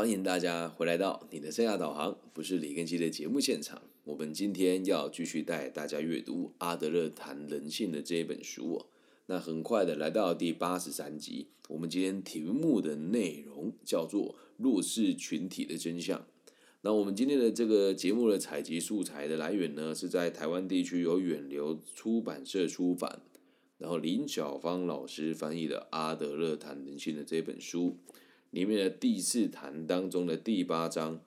欢迎大家回来到你的生涯导航，不是李根基的节目现场。我们今天要继续带大家阅读阿德勒谈人性的这一本书。那很快的来到第八十三集，我们今天题目的内容叫做弱势群体的真相。那我们今天的这个节目的采集素材的来源呢，是在台湾地区由远流出版社出版，然后林小芳老师翻译的《阿德勒谈人性》的这本书里面的第四谈当中的第八章，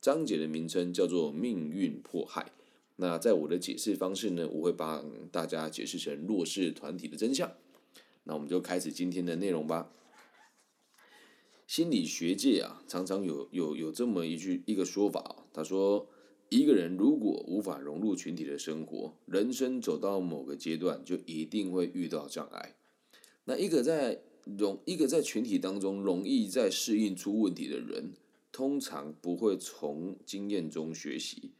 章节的名称叫做“命运迫害”。那在我的解释方式呢，我会帮大家解释成弱势团体的真相。那我们就开始今天的内容吧。心理学界啊，常常有有有这么一句一个说法，他说，一个人如果无法融入群体的生活，人生走到某个阶段，就一定会遇到障碍。那一个在容一个在群体当中容易在适应出问题的人，通常不会从经验中学习。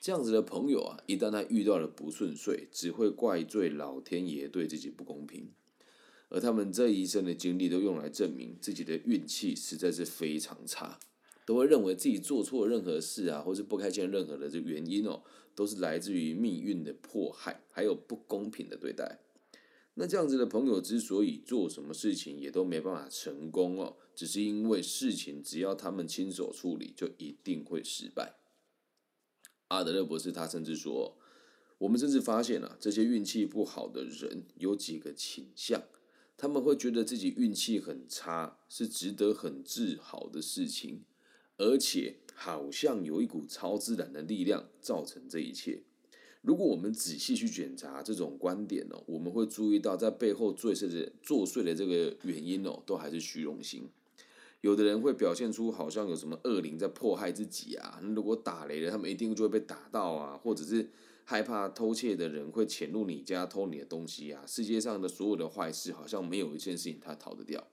这样子的朋友啊，一旦他遇到了不顺遂，只会怪罪老天爷对自己不公平。而他们这一生的经历都用来证明自己的运气实在是非常差，都会认为自己做错任何事啊，或是不开心任何的这原因哦，都是来自于命运的迫害，还有不公平的对待。那这样子的朋友之所以做什么事情也都没办法成功哦，只是因为事情只要他们亲手处理，就一定会失败。阿德勒博士他甚至说，我们甚至发现啊，这些运气不好的人有几个倾向。他们会觉得自己运气很差是值得很自豪的事情，而且好像有一股超自然的力量造成这一切。如果我们仔细去检查这种观点哦，我们会注意到在背后作祟的作祟的这个原因哦，都还是虚荣心。有的人会表现出好像有什么恶灵在迫害自己啊，如果打雷了，他们一定就会被打到啊，或者是。害怕偷窃的人会潜入你家偷你的东西啊！世界上的所有的坏事，好像没有一件事情他逃得掉。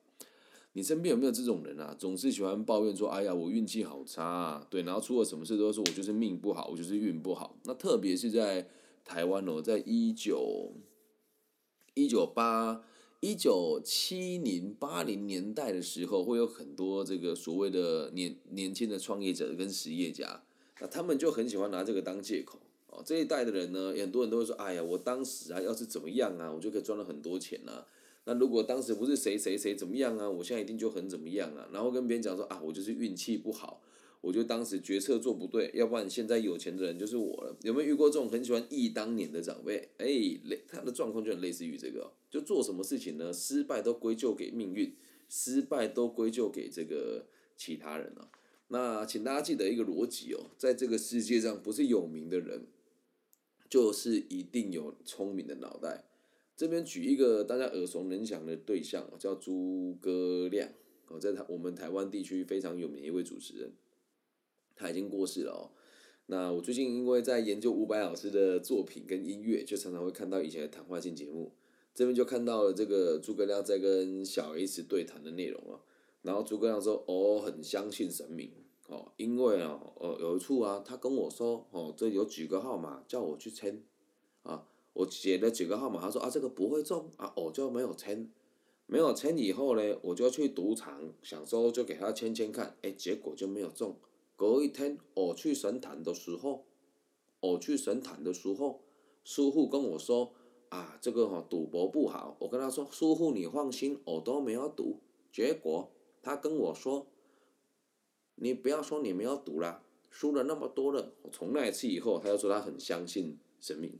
你身边有没有这种人啊？总是喜欢抱怨说：“哎呀，我运气好差。”啊！对，然后出了什么事都说：“我就是命不好，我就是运不好。”那特别是在台湾哦，在一九一九八一九七零八零年代的时候，会有很多这个所谓的年年轻的创业者跟实业家，那他们就很喜欢拿这个当借口。哦，这一代的人呢，很多人都会说：“哎呀，我当时啊，要是怎么样啊，我就可以赚了很多钱啊。那如果当时不是谁谁谁怎么样啊，我现在一定就很怎么样啊。”然后跟别人讲说：“啊，我就是运气不好，我就当时决策做不对，要不然现在有钱的人就是我了。”有没有遇过这种很喜欢忆当年的长辈？哎，类他的状况就很类似于这个，就做什么事情呢？失败都归咎给命运，失败都归咎给这个其他人啊。那请大家记得一个逻辑哦，在这个世界上，不是有名的人。就是一定有聪明的脑袋。这边举一个大家耳熟能详的对象，叫诸葛亮。哦，在台我们台湾地区非常有名一位主持人，他已经过世了哦。那我最近因为在研究伍佰老师的作品跟音乐，就常常会看到以前的谈话性节目。这边就看到了这个诸葛亮在跟小 S 对谈的内容啊。然后诸葛亮说：“哦，很相信神明。”哦，因为啊，呃，有一处啊，他跟我说，哦，这有几个号码叫我去签，啊，我写了几个号码，他说啊，这个不会中，啊，我就没有签，没有签以后呢，我就去赌场，想说就给他签签看，哎，结果就没有中。隔一天我去神坛的时候，我去神坛的时候，师傅跟我说，啊，这个哈赌博不好，我跟他说，师傅你放心，我都没有赌。结果他跟我说。你不要说你没有赌啦，输了那么多了。我从那一次以后，他就说他很相信神明。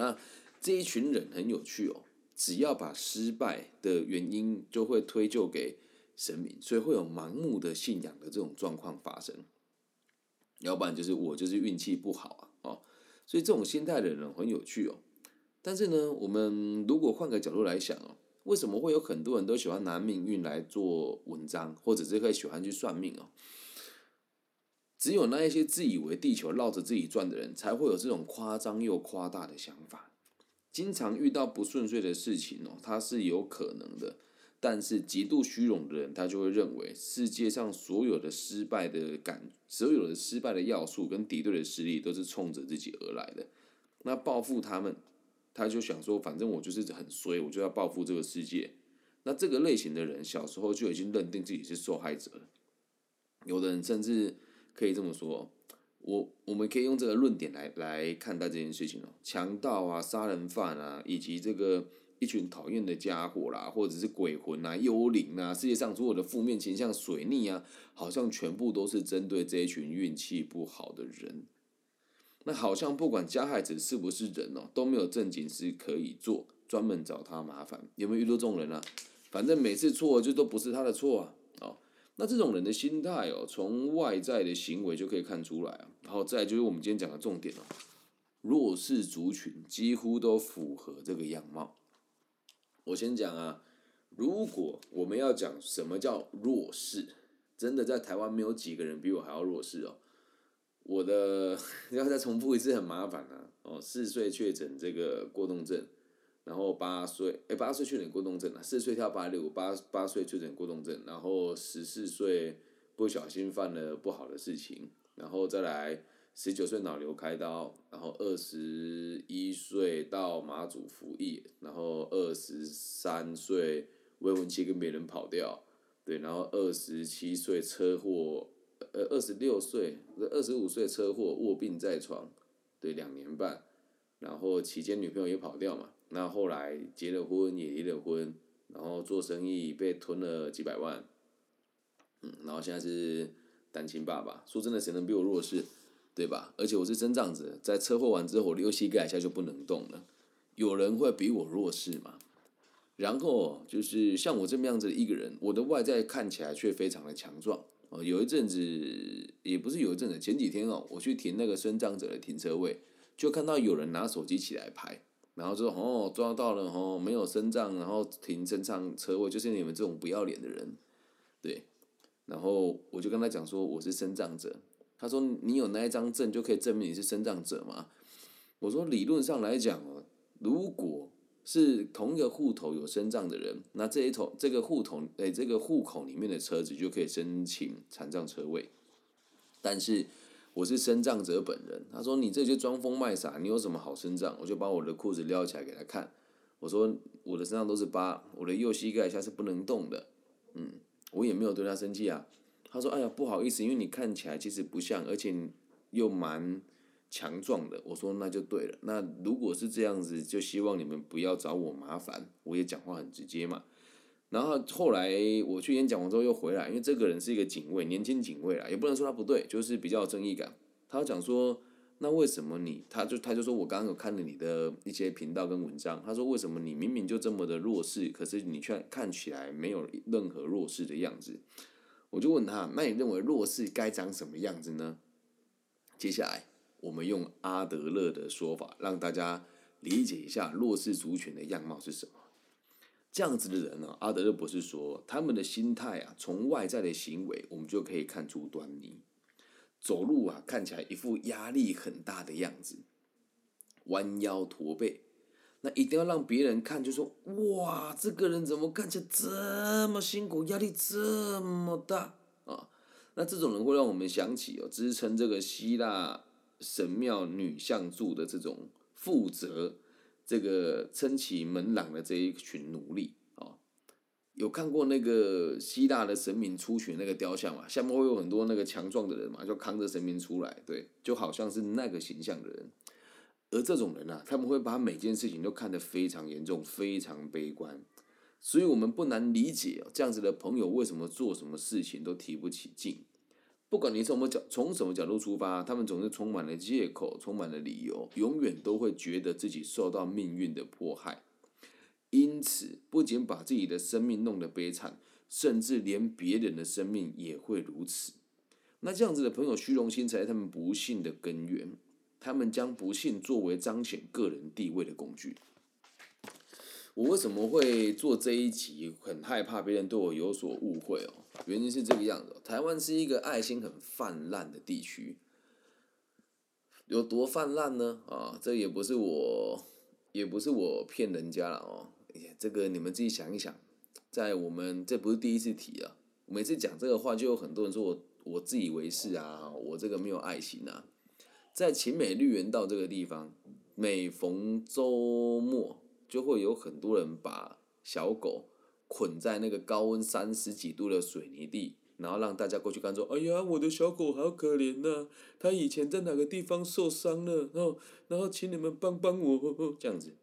那这一群人很有趣哦，只要把失败的原因就会推就给神明，所以会有盲目的信仰的这种状况发生。要不然就是我就是运气不好啊，哦，所以这种心态的人很有趣哦。但是呢，我们如果换个角度来想哦。为什么会有很多人都喜欢拿命运来做文章，或者是会喜欢去算命哦？只有那一些自以为地球绕着自己转的人，才会有这种夸张又夸大的想法。经常遇到不顺遂的事情哦，它是有可能的。但是极度虚荣的人，他就会认为世界上所有的失败的感，所有的失败的要素跟敌对的实力，都是冲着自己而来的。那报复他们。他就想说，反正我就是很衰，我就要报复这个世界。那这个类型的人，小时候就已经认定自己是受害者了。有的人甚至可以这么说，我我们可以用这个论点来来看待这件事情哦，强盗啊、杀人犯啊，以及这个一群讨厌的家伙啦，或者是鬼魂啊、幽灵啊，世界上所有的负面形象、水逆啊，好像全部都是针对这一群运气不好的人。那好像不管加害者是不是人哦，都没有正经事可以做，专门找他麻烦。有没有遇到这种人啊？反正每次错就都不是他的错啊。那这种人的心态哦，从外在的行为就可以看出来啊。然后再就是我们今天讲的重点哦，弱势族群几乎都符合这个样貌。我先讲啊，如果我们要讲什么叫弱势，真的在台湾没有几个人比我还要弱势哦。我的 要再重复一次很麻烦啊！哦，四岁确诊这个过动症，然后八岁哎八岁确诊过动症了，四岁跳八六，八八岁确诊过动症，然后十四岁不小心犯了不好的事情，然后再来十九岁脑瘤开刀，然后二十一岁到马祖服役，然后二十三岁未婚妻跟别人跑掉，对，然后二十七岁车祸。呃，二十六岁，二十五岁车祸卧病在床，对，两年半，然后期间女朋友也跑掉嘛，那后来结了婚也离了婚，然后做生意被吞了几百万，嗯，然后现在是单亲爸爸。说真的，谁能比我弱势，对吧？而且我是真这样子，在车祸完之后，我右膝盖一下就不能动了，有人会比我弱势吗？然后就是像我这么样子的一个人，我的外在看起来却非常的强壮。哦，有一阵子也不是有一阵子，前几天哦，我去停那个生长者的停车位，就看到有人拿手机起来拍，然后说哦抓到了哦，没有生障，然后停身上车位，就是你们这种不要脸的人，对，然后我就跟他讲说我是生长者，他说你有那一张证就可以证明你是生长者吗？我说理论上来讲哦，如果是同一个户头有身障的人，那这一头这个户头诶，这个户口里面的车子就可以申请残障车位。但是我是身障者本人，他说你这些装疯卖傻，你有什么好身障？我就把我的裤子撩起来给他看，我说我的身上都是疤，我的右膝盖下是不能动的，嗯，我也没有对他生气啊。他说哎呀不好意思，因为你看起来其实不像，而且又蛮。强壮的，我说那就对了。那如果是这样子，就希望你们不要找我麻烦。我也讲话很直接嘛。然后后来我去演讲完之后又回来，因为这个人是一个警卫，年轻警卫啦，也不能说他不对，就是比较有正义感。他讲说，那为什么你？他就他就说我刚刚有看了你的一些频道跟文章，他说为什么你明明就这么的弱势，可是你却看起来没有任何弱势的样子？我就问他，那你认为弱势该长什么样子呢？接下来。我们用阿德勒的说法，让大家理解一下弱势族群的样貌是什么。这样子的人呢，阿德勒博士说，他们的心态啊，从外在的行为，我们就可以看出端倪。走路啊，看起来一副压力很大的样子，弯腰驼背，那一定要让别人看，就说哇，这个人怎么看起来这么辛苦，压力这么大啊？那这种人会让我们想起哦，支撑这个希腊。神庙女像柱的这种负责，这个撑起门廊的这一群奴隶啊，有看过那个希腊的神明出巡那个雕像嘛？下面会有很多那个强壮的人嘛，就扛着神明出来，对，就好像是那个形象的人。而这种人啊，他们会把每件事情都看得非常严重、非常悲观，所以我们不难理解这样子的朋友为什么做什么事情都提不起劲。不管你从什么角从什么角度出发，他们总是充满了借口，充满了理由，永远都会觉得自己受到命运的迫害，因此不仅把自己的生命弄得悲惨，甚至连别人的生命也会如此。那这样子的朋友，虚荣心才是他们不幸的根源。他们将不幸作为彰显个人地位的工具。我为什么会做这一集？很害怕别人对我有所误会哦。原因是这个样子：台湾是一个爱心很泛滥的地区，有多泛滥呢？啊，这也不是我，也不是我骗人家了哦。哎，这个你们自己想一想，在我们这不是第一次提啊。每次讲这个话，就有很多人说我我自以为是啊，我这个没有爱心啊。在秦美绿园道这个地方，每逢周末。就会有很多人把小狗捆在那个高温三十几度的水泥地，然后让大家过去看说，哎呀，我的小狗好可怜呐，它以前在哪个地方受伤了，然后然后请你们帮帮我 这样子，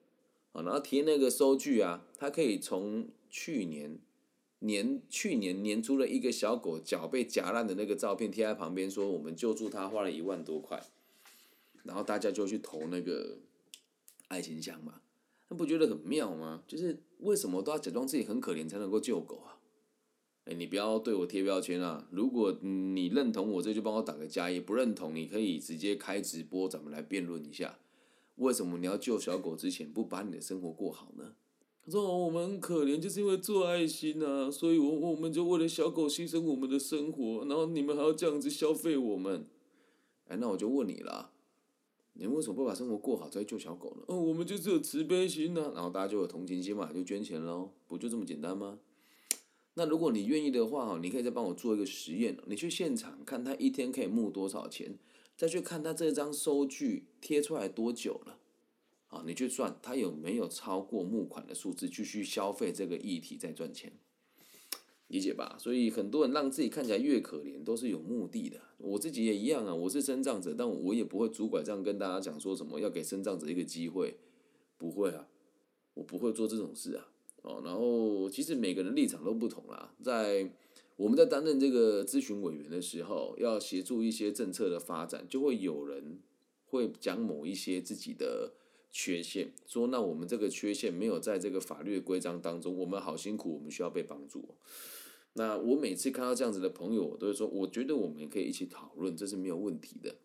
啊，然后贴那个收据啊，它可以从去年年去年年出了一个小狗脚被夹烂的那个照片贴在旁边，说我们救助它花了一万多块，然后大家就去投那个爱心箱嘛，那不觉得很妙吗？就是为什么都要假装自己很可怜才能够救狗啊？哎，你不要对我贴标签啊！如果你认同我这，就帮我打个加一；不认同，你可以直接开直播，咱们来辩论一下，为什么你要救小狗之前不把你的生活过好呢？他说：“我们很可怜，就是因为做爱心啊，所以我我们就为了小狗牺牲我们的生活，然后你们还要这样子消费我们。”哎，那我就问你了，你们为什么不把生活过好再救小狗呢？哦，我们就是有慈悲心呐，然后大家就有同情心嘛，就捐钱喽，不就这么简单吗？那如果你愿意的话哈，你可以再帮我做一个实验，你去现场看他一天可以募多少钱，再去看他这张收据贴出来多久了，啊，你去算他有没有超过募款的数字，继续消费这个议题再赚钱，理解吧？所以很多人让自己看起来越可怜，都是有目的的。我自己也一样啊，我是生障者，但我也不会拄拐杖跟大家讲说什么要给生障者一个机会，不会啊，我不会做这种事啊。哦，然后其实每个人立场都不同啦。在我们在担任这个咨询委员的时候，要协助一些政策的发展，就会有人会讲某一些自己的缺陷，说那我们这个缺陷没有在这个法律规章当中，我们好辛苦，我们需要被帮助。那我每次看到这样子的朋友，我都会说，我觉得我们可以一起讨论，这是没有问题的。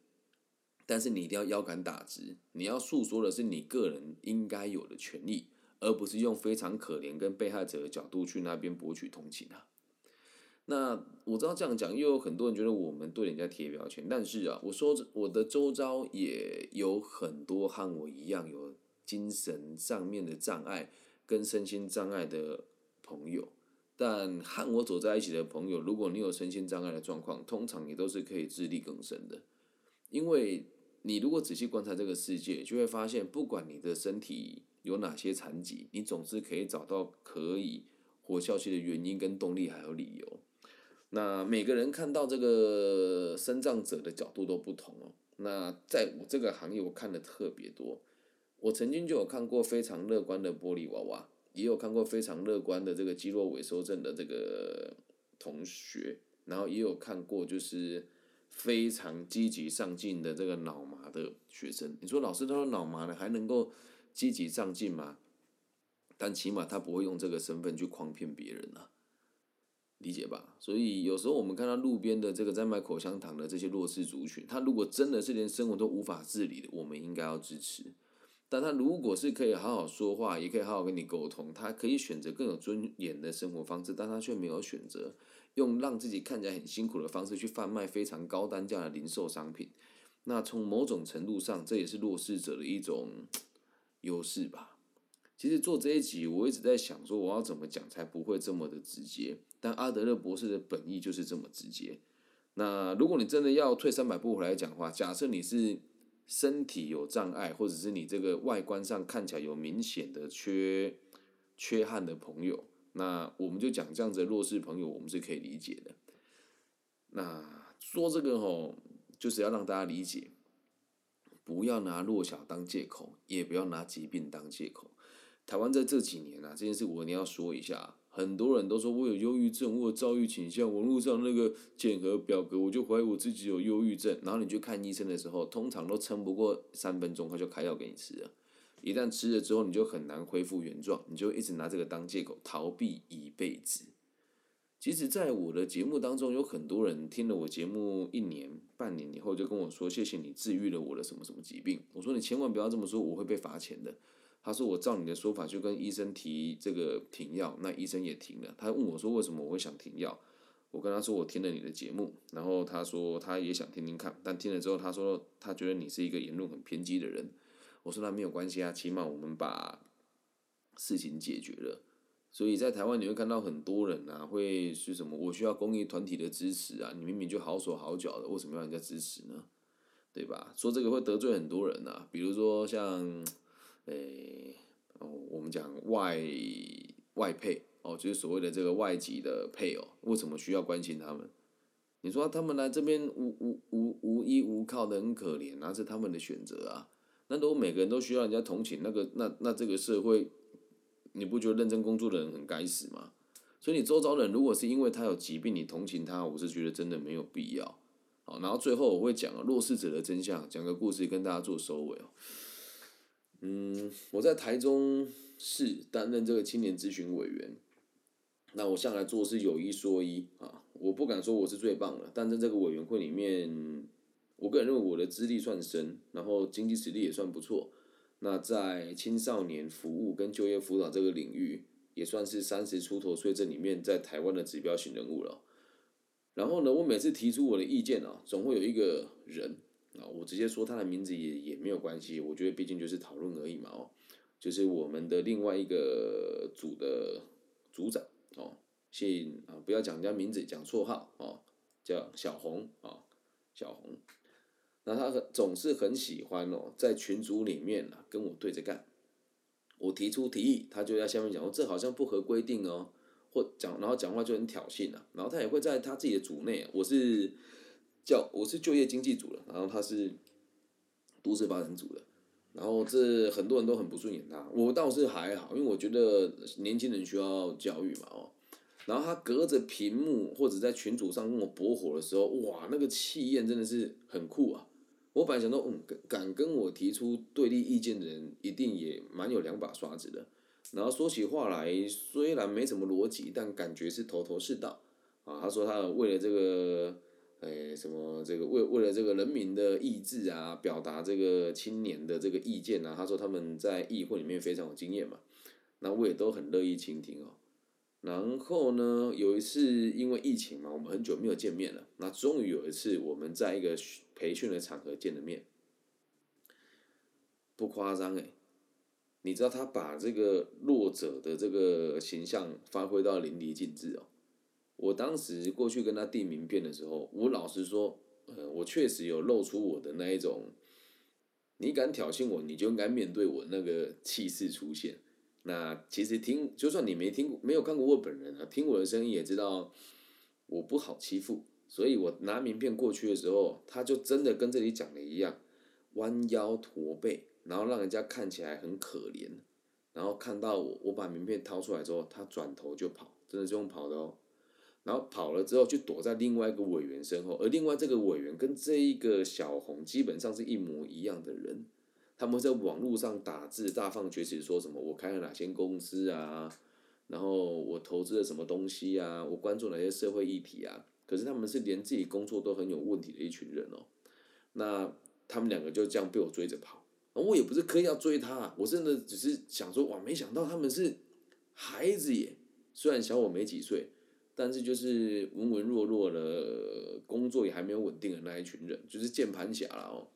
但是你一定要腰杆打直，你要诉说的是你个人应该有的权利。而不是用非常可怜跟被害者的角度去那边博取同情啊。那我知道这样讲，又有很多人觉得我们对人家贴标签，但是啊，我说我的周遭也有很多和我一样有精神上面的障碍跟身心障碍的朋友，但和我走在一起的朋友，如果你有身心障碍的状况，通常你都是可以自力更生的，因为你如果仔细观察这个世界，就会发现，不管你的身体。有哪些残疾？你总是可以找到可以活下去的原因跟动力，还有理由。那每个人看到这个生障者的角度都不同哦。那在我这个行业，我看的特别多。我曾经就有看过非常乐观的玻璃娃娃，也有看过非常乐观的这个肌肉萎缩症的这个同学，然后也有看过就是非常积极上进的这个脑麻的学生。你说老师他说脑麻了还能够？积极上进吗，但起码他不会用这个身份去诓骗别人啊，理解吧？所以有时候我们看到路边的这个在卖口香糖的这些弱势族群，他如果真的是连生活都无法自理的，我们应该要支持。但他如果是可以好好说话，也可以好好跟你沟通，他可以选择更有尊严的生活方式，但他却没有选择用让自己看起来很辛苦的方式去贩卖非常高单价的零售商品。那从某种程度上，这也是弱势者的一种。优势吧。其实做这一集，我一直在想说，我要怎么讲才不会这么的直接。但阿德勒博士的本意就是这么直接。那如果你真的要退三百步回来讲话，假设你是身体有障碍，或者是你这个外观上看起来有明显的缺缺憾的朋友，那我们就讲这样子的弱势朋友，我们是可以理解的。那说这个吼，就是要让大家理解。不要拿弱小当借口，也不要拿疾病当借口。台湾在这几年啊，这件事我一定要说一下。很多人都说我有忧郁症，我有躁郁倾向。网络上那个检核表格，我就怀疑我自己有忧郁症。然后你去看医生的时候，通常都撑不过三分钟，他就开药给你吃了。一旦吃了之后，你就很难恢复原状，你就一直拿这个当借口，逃避一辈子。其实，在我的节目当中，有很多人听了我节目一年、半年以后，就跟我说：“谢谢你治愈了我的什么什么疾病。”我说：“你千万不要这么说，我会被罚钱的。”他说：“我照你的说法，就跟医生提这个停药，那医生也停了。”他问我说：“为什么我会想停药？”我跟他说：“我听了你的节目。”然后他说：“他也想听听看。”但听了之后，他说：“他觉得你是一个言论很偏激的人。”我说：“那没有关系啊，起码我们把事情解决了。”所以在台湾你会看到很多人啊，会是什么？我需要公益团体的支持啊！你明明就好手好脚的，为什么要人家支持呢？对吧？说这个会得罪很多人啊，比如说像，诶，哦，我们讲外外配哦，就是所谓的这个外籍的配偶，为什么需要关心他们？你说他们来这边无无无无依无靠的很可怜，那是他们的选择啊。那如果每个人都需要人家同情，那个那那这个社会，你不觉得认真工作的人很该死吗？所以你周遭人如果是因为他有疾病，你同情他，我是觉得真的没有必要。好，然后最后我会讲弱势者的真相，讲个故事跟大家做收尾哦。嗯，我在台中市担任这个青年咨询委员，那我向来做事有一说一啊，我不敢说我是最棒的，但在这个委员会里面，我个人认为我的资历算深，然后经济实力也算不错。那在青少年服务跟就业辅导这个领域，也算是三十出头岁这里面在台湾的指标型人物了。然后呢，我每次提出我的意见啊，总会有一个人。啊，我直接说他的名字也也没有关系，我觉得毕竟就是讨论而已嘛哦，就是我们的另外一个组的组长哦，姓啊不要讲人家名字，讲绰号哦，叫小红啊，小红，那他总是很喜欢哦，在群组里面啊跟我对着干，我提出提议，他就在下面讲，哦这好像不合规定哦，或讲然后讲话就很挑衅啊，然后他也会在他自己的组内，我是。叫我是就业经济组的，然后他是都市发展组的，然后这很多人都很不顺眼他，我倒是还好，因为我觉得年轻人需要教育嘛哦，然后他隔着屏幕或者在群组上跟我搏火的时候，哇，那个气焰真的是很酷啊！我本来想说，嗯，敢跟我提出对立意见的人，一定也蛮有两把刷子的。然后说起话来，虽然没什么逻辑，但感觉是头头是道啊。他说他为了这个。哎，什么这个为为了这个人民的意志啊，表达这个青年的这个意见啊，他说他们在议会里面非常有经验嘛，那我也都很乐意倾听哦。然后呢，有一次因为疫情嘛，我们很久没有见面了，那终于有一次我们在一个培训的场合见了面，不夸张哎，你知道他把这个弱者的这个形象发挥到淋漓尽致哦。我当时过去跟他递名片的时候，我老实说，呃，我确实有露出我的那一种，你敢挑衅我，你就应该面对我那个气势出现。那其实听，就算你没听过，没有看过我本人啊，听我的声音也知道我不好欺负。所以我拿名片过去的时候，他就真的跟这里讲的一样，弯腰驼背，然后让人家看起来很可怜。然后看到我，我把名片掏出来之后，他转头就跑，真的是用跑的哦。然后跑了之后，就躲在另外一个委员身后，而另外这个委员跟这一个小红基本上是一模一样的人，他们在网络上打字大放厥词，说什么我开了哪些公司啊，然后我投资了什么东西啊，我关注哪些社会议题啊，可是他们是连自己工作都很有问题的一群人哦，那他们两个就这样被我追着跑，我也不是刻意要追他，我真的只是想说，哇，没想到他们是孩子耶，虽然小我没几岁。但是就是文文弱弱的，工作也还没有稳定的那一群人，就是键盘侠了哦。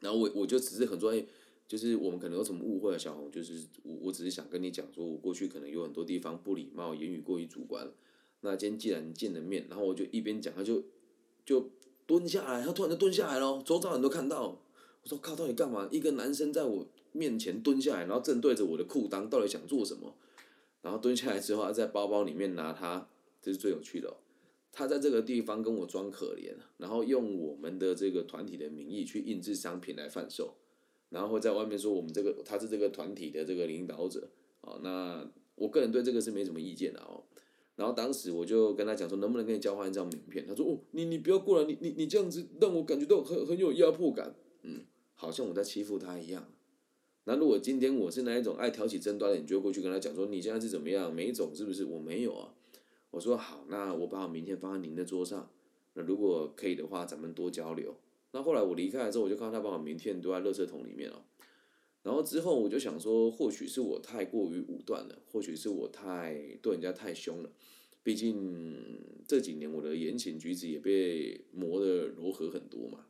然后我我就只是很专业，就是我们可能有什么误会啊，小红，就是我我只是想跟你讲说，我过去可能有很多地方不礼貌，言语过于主观。那今天既然见了面，然后我就一边讲，他就就蹲下来，他突然就蹲下来了，周遭人都看到。我说靠，到底干嘛？一个男生在我面前蹲下来，然后正对着我的裤裆，到底想做什么？然后蹲下来之后，他在包包里面拿他。这是最有趣的哦，他在这个地方跟我装可怜，然后用我们的这个团体的名义去印制商品来贩售，然后会在外面说我们这个他是这个团体的这个领导者，啊，那我个人对这个是没什么意见的哦。然后当时我就跟他讲说，能不能跟你交换一张名片？他说哦，你你不要过来，你你你这样子让我感觉到很很有压迫感，嗯，好像我在欺负他一样。那如果今天我是那一种爱挑起争端的，你就过去跟他讲说，你现在是怎么样？没种是不是？我没有啊。我说好，那我把我名片放在您的桌上。那如果可以的话，咱们多交流。那后来我离开了之后，我就看到他把我名片丢在垃圾桶里面了。然后之后我就想说，或许是我太过于武断了，或许是我太对人家太凶了。毕竟这几年我的言行举止也被磨得柔和很多嘛。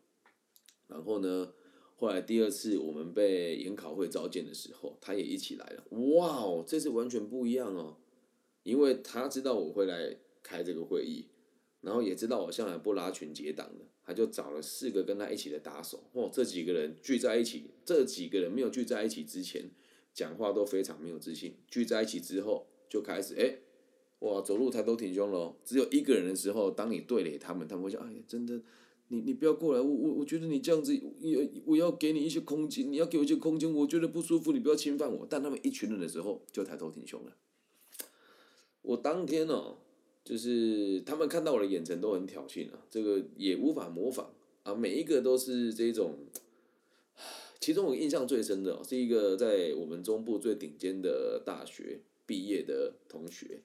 然后呢，后来第二次我们被研考会召见的时候，他也一起来了。哇哦，这次完全不一样哦。因为他知道我会来开这个会议，然后也知道我向来不拉群结党的，他就找了四个跟他一起的打手。哦，这几个人聚在一起，这几个人没有聚在一起之前，讲话都非常没有自信。聚在一起之后，就开始哎，哇，走路抬头挺胸喽。只有一个人的时候，当你对垒他们，他们会说：哎呀，真的，你你不要过来，我我我觉得你这样子，我我要给你一些空间，你要给我一些空间，我觉得不舒服，你不要侵犯我。但他们一群人的时候，就抬头挺胸了。我当天哦，就是他们看到我的眼神都很挑衅啊，这个也无法模仿啊，每一个都是这种。其中我印象最深的哦，是一个在我们中部最顶尖的大学毕业的同学。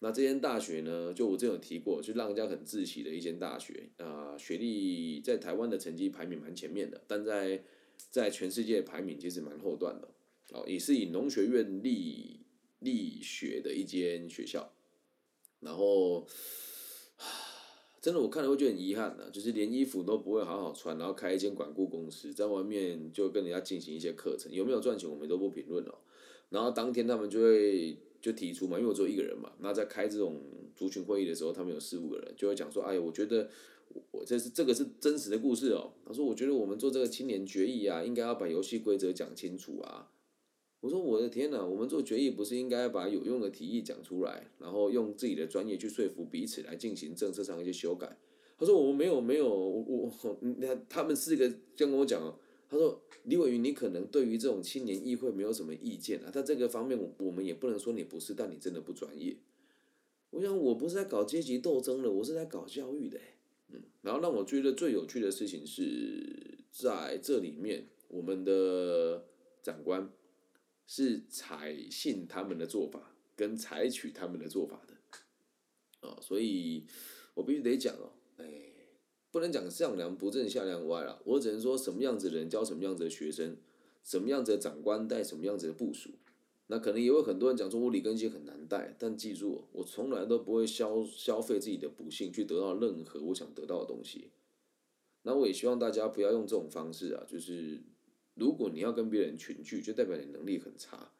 那这间大学呢，就我之前有提过，就让人家很自喜的一间大学啊，学历在台湾的成绩排名蛮前面的，但在在全世界排名其实蛮后段的。哦，也是以农学院立立学的一间学校。然后。真的，我看了会觉得很遗憾的，就是连衣服都不会好好穿，然后开一间管顾公司，在外面就跟人家进行一些课程，有没有赚钱我们都不评论了。然后当天他们就会就提出嘛，因为我只有一个人嘛，那在开这种族群会议的时候，他们有四五个人，就会讲说，哎，我觉得我这是这个是真实的故事哦。他说，我觉得我们做这个青年决议啊，应该要把游戏规则讲清楚啊。我说我的天哪，我们做决议不是应该把有用的提议讲出来，然后用自己的专业去说服彼此来进行政策上一些修改？他说我们没有没有我我那他们四个这样跟我讲哦，他说李伟云你可能对于这种青年议会没有什么意见啊，但这个方面我我们也不能说你不是，但你真的不专业。我想我不是在搞阶级斗争的，我是在搞教育的，嗯，然后让我觉得最有趣的事情是在这里面我们的长官。是采信他们的做法，跟采取他们的做法的，啊，所以我必须得讲哦，哎，不能讲上梁不正下梁歪了，我只能说什么样子的人教什么样子的学生，什么样子的长官带什么样子的部署，那可能也有很多人讲说我李根基很难带，但记住，我从来都不会消消费自己的不幸去得到任何我想得到的东西，那我也希望大家不要用这种方式啊，就是。如果你要跟别人群聚，就代表你能力很差。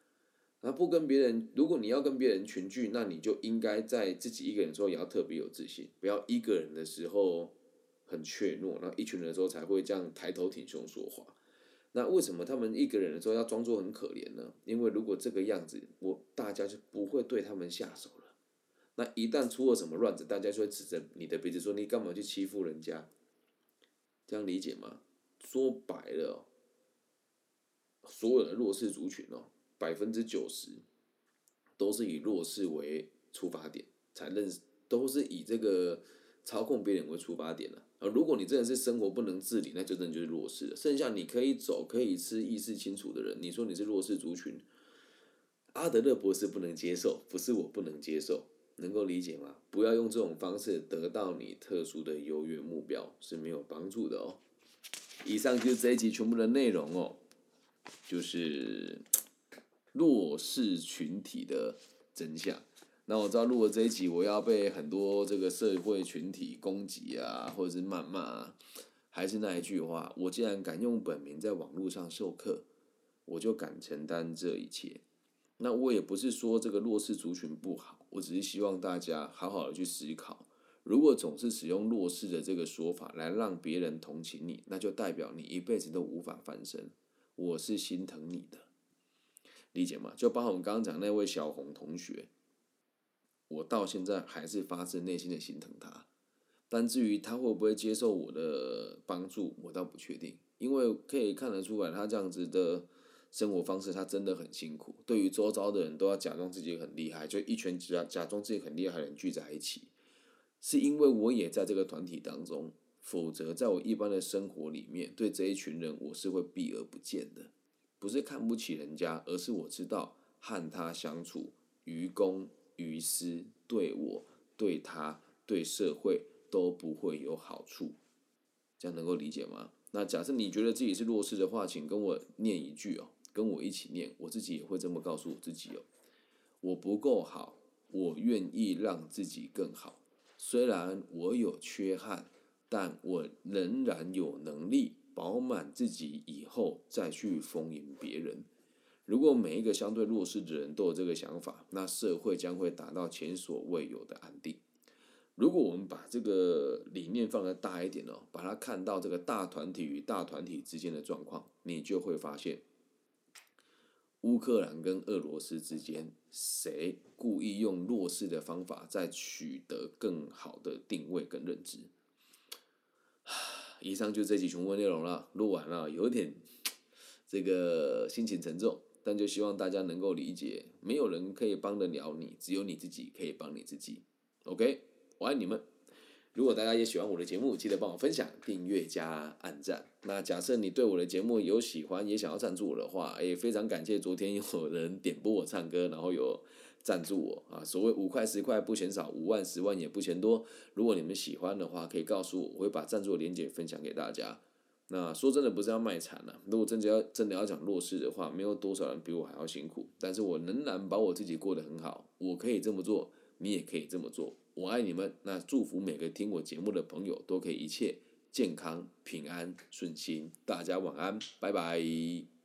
那不跟别人，如果你要跟别人群聚，那你就应该在自己一个人的时候也要特别有自信，不要一个人的时候很怯懦，那一群人的时候才会这样抬头挺胸说话。那为什么他们一个人的时候要装作很可怜呢？因为如果这个样子，我大家就不会对他们下手了。那一旦出了什么乱子，大家就会指着你的鼻子说你干嘛去欺负人家？这样理解吗？说白了。所有的弱势族群哦，百分之九十都是以弱势为出发点，才认识都是以这个操控别人为出发点的。而如果你真的是生活不能自理，那真的就是弱势了。剩下你可以走、可以吃、意识清楚的人，你说你是弱势族群，阿德勒博士不能接受，不是我不能接受，能够理解吗？不要用这种方式得到你特殊的优越目标是没有帮助的哦。以上就是这一集全部的内容哦。就是 弱势群体的真相。那我知道录了这一集，我要被很多这个社会群体攻击啊，或者是谩骂。啊还是那一句话，我既然敢用本名在网络上授课，我就敢承担这一切。那我也不是说这个弱势族群不好，我只是希望大家好好的去思考。如果总是使用弱势的这个说法来让别人同情你，那就代表你一辈子都无法翻身。我是心疼你的，理解吗？就包括我们刚刚讲那位小红同学，我到现在还是发自内心的心疼他。但至于他会不会接受我的帮助，我倒不确定，因为可以看得出来，他这样子的生活方式，他真的很辛苦。对于周遭的人都要假装自己很厉害，就一群假假装自己很厉害的人聚在一起，是因为我也在这个团体当中。否则，在我一般的生活里面，对这一群人，我是会避而不见的。不是看不起人家，而是我知道和他相处，于公于私，对我、对他、对社会都不会有好处。这样能够理解吗？那假设你觉得自己是弱势的话，请跟我念一句哦，跟我一起念，我自己也会这么告诉我自己哦。我不够好，我愿意让自己更好。虽然我有缺憾。但我仍然有能力饱满自己，以后再去丰盈别人。如果每一个相对弱势的人都有这个想法，那社会将会达到前所未有的安定。如果我们把这个理念放得大一点哦，把它看到这个大团体与大团体之间的状况，你就会发现，乌克兰跟俄罗斯之间谁故意用弱势的方法在取得更好的定位跟认知。以上就这期全部内容了，录完了，有点这个心情沉重，但就希望大家能够理解，没有人可以帮得了你，只有你自己可以帮你自己。OK，我爱你们。如果大家也喜欢我的节目，记得帮我分享、订阅加按赞。那假设你对我的节目有喜欢，也想要赞助我的话，也非常感谢昨天有人点播我唱歌，然后有赞助我啊。所谓五块十块不嫌少，五万十万也不嫌多。如果你们喜欢的话，可以告诉我，我会把赞助的链接分享给大家。那说真的不是要卖惨了，如果真的要真的要讲弱势的话，没有多少人比我还要辛苦，但是我仍然把我自己过得很好，我可以这么做，你也可以这么做。我爱你们，那祝福每个听我节目的朋友都可以一切健康、平安、顺心。大家晚安，拜拜。